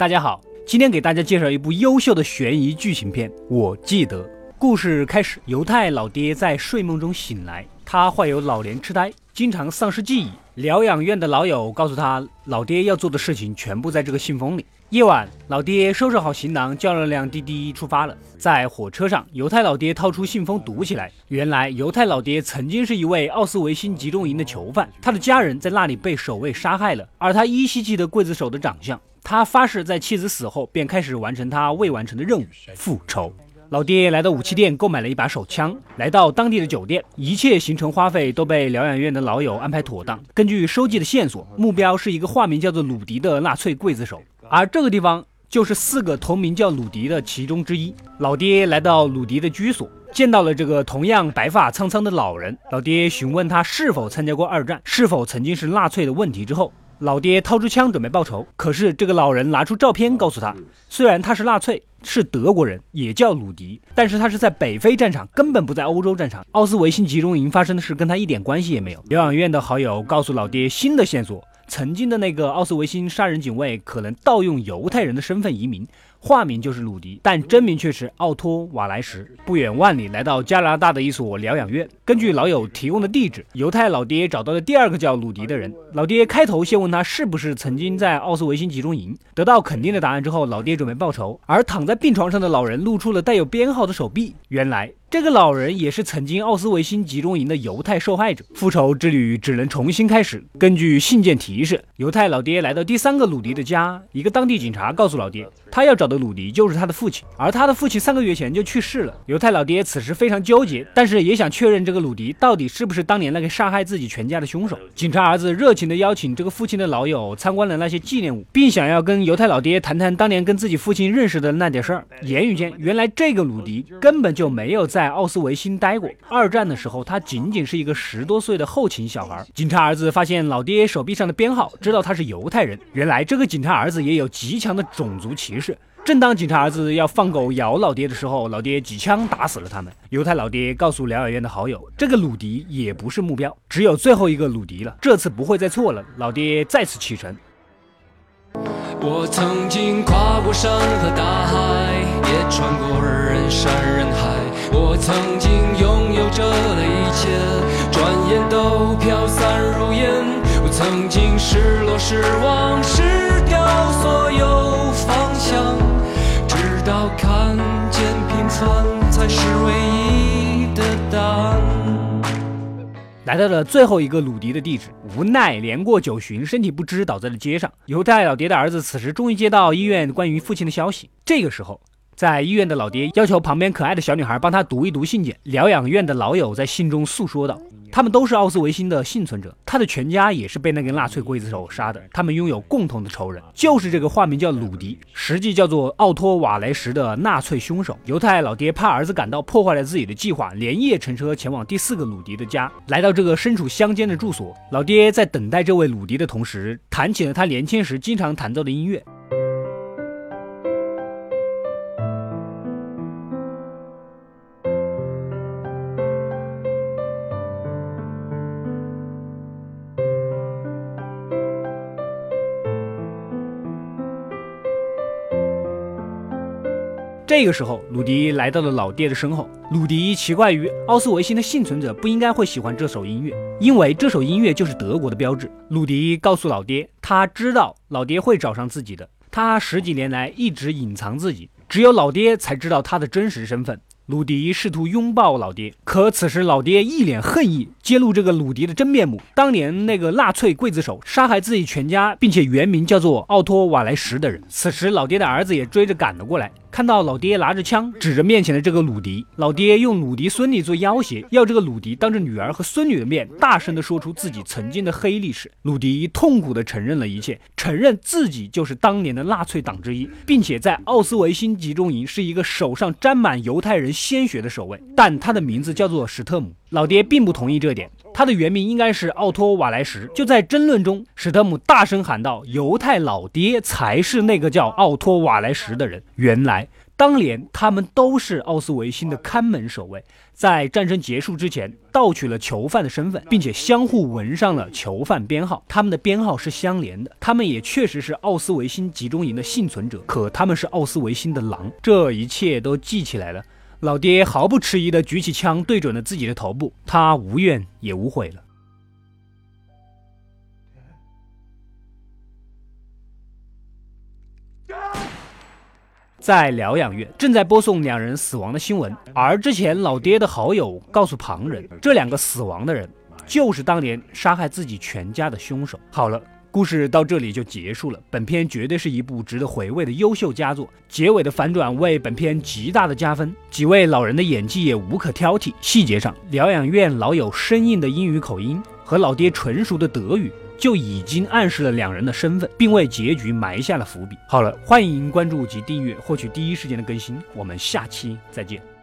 大家好，今天给大家介绍一部优秀的悬疑剧情片。我记得，故事开始，犹太老爹在睡梦中醒来，他患有老年痴呆，经常丧失记忆。疗养院的老友告诉他，老爹要做的事情全部在这个信封里。夜晚，老爹收拾好行囊，叫了辆滴滴出发了。在火车上，犹太老爹掏出信封读起来。原来，犹太老爹曾经是一位奥斯维辛集中营的囚犯，他的家人在那里被守卫杀害了，而他依稀记得刽子手的长相。他发誓，在妻子死后便开始完成他未完成的任务——复仇。老爹来到武器店购买了一把手枪，来到当地的酒店，一切行程花费都被疗养院的老友安排妥当。根据收集的线索，目标是一个化名叫做鲁迪的纳粹刽子手，而这个地方就是四个同名叫鲁迪的其中之一。老爹来到鲁迪的居所，见到了这个同样白发苍苍的老人。老爹询问他是否参加过二战，是否曾经是纳粹的问题之后。老爹掏出枪准备报仇，可是这个老人拿出照片告诉他，虽然他是纳粹，是德国人，也叫鲁迪，但是他是在北非战场，根本不在欧洲战场。奥斯维辛集中营发生的事跟他一点关系也没有。疗养院的好友告诉老爹新的线索。曾经的那个奥斯维辛杀人警卫可能盗用犹太人的身份移民，化名就是鲁迪，但真名却是奥托·瓦莱什。不远万里来到加拿大的一所疗养院，根据老友提供的地址，犹太老爹找到了第二个叫鲁迪的人。老爹开头先问他是不是曾经在奥斯维辛集中营，得到肯定的答案之后，老爹准备报仇。而躺在病床上的老人露出了带有编号的手臂，原来。这个老人也是曾经奥斯维辛集中营的犹太受害者，复仇之旅只能重新开始。根据信件提示，犹太老爹来到第三个鲁迪的家，一个当地警察告诉老爹，他要找的鲁迪就是他的父亲，而他的父亲三个月前就去世了。犹太老爹此时非常纠结，但是也想确认这个鲁迪到底是不是当年那个杀害自己全家的凶手。警察儿子热情地邀请这个父亲的老友参观了那些纪念物，并想要跟犹太老爹谈谈当年跟自己父亲认识的那点事儿。言语间，原来这个鲁迪根本就没有在。奥斯维辛待过。二战的时候，他仅仅是一个十多岁的后勤小孩。警察儿子发现老爹手臂上的编号，知道他是犹太人。原来这个警察儿子也有极强的种族歧视。正当警察儿子要放狗咬老爹的时候，老爹几枪打死了他们。犹太老爹告诉疗养院的好友，这个鲁迪也不是目标，只有最后一个鲁迪了。这次不会再错了。老爹再次启程。我曾经跨过山和大海，也穿过人山人海。我曾经拥有着的一切，转眼都飘散如烟。我曾经失落、失望、失平凡才是唯一的答案。来到了最后一个鲁迪的地址，无奈年过九旬，身体不支，倒在了街上。犹太老爹的儿子此时终于接到医院关于父亲的消息。这个时候。在医院的老爹要求旁边可爱的小女孩帮他读一读信件。疗养院的老友在信中诉说道：“他们都是奥斯维辛的幸存者，他的全家也是被那个纳粹刽子手杀的。他们拥有共同的仇人，就是这个化名叫鲁迪，实际叫做奥托·瓦雷什的纳粹凶手。”犹太老爹怕儿子赶到破坏了自己的计划，连夜乘车前往第四个鲁迪的家。来到这个身处乡间的住所，老爹在等待这位鲁迪的同时，弹起了他年轻时经常弹奏的音乐。这个时候，鲁迪来到了老爹的身后。鲁迪奇怪于奥斯维辛的幸存者不应该会喜欢这首音乐，因为这首音乐就是德国的标志。鲁迪告诉老爹，他知道老爹会找上自己的。他十几年来一直隐藏自己，只有老爹才知道他的真实身份。鲁迪试图拥抱老爹，可此时老爹一脸恨意，揭露这个鲁迪的真面目：当年那个纳粹刽子手杀害自己全家，并且原名叫做奥托·瓦莱什的人。此时，老爹的儿子也追着赶了过来。看到老爹拿着枪指着面前的这个鲁迪，老爹用鲁迪孙女做要挟，要这个鲁迪当着女儿和孙女的面，大声的说出自己曾经的黑历史。鲁迪痛苦的承认了一切，承认自己就是当年的纳粹党之一，并且在奥斯维辛集中营是一个手上沾满犹太人鲜血的守卫，但他的名字叫做史特姆。老爹并不同意这点，他的原名应该是奥托·瓦莱什。就在争论中，史特姆大声喊道：“犹太老爹才是那个叫奥托·瓦莱什的人。”原来。当年他们都是奥斯维辛的看门守卫，在战争结束之前盗取了囚犯的身份，并且相互纹上了囚犯编号，他们的编号是相连的。他们也确实是奥斯维辛集中营的幸存者，可他们是奥斯维辛的狼。这一切都记起来了。老爹毫不迟疑地举起枪，对准了自己的头部，他无怨也无悔了。在疗养院，正在播送两人死亡的新闻，而之前老爹的好友告诉旁人，这两个死亡的人就是当年杀害自己全家的凶手。好了，故事到这里就结束了。本片绝对是一部值得回味的优秀佳作，结尾的反转为本片极大的加分，几位老人的演技也无可挑剔。细节上，疗养院老有生硬的英语口音和老爹纯熟的德语。就已经暗示了两人的身份，并为结局埋下了伏笔。好了，欢迎关注及订阅，获取第一时间的更新。我们下期再见。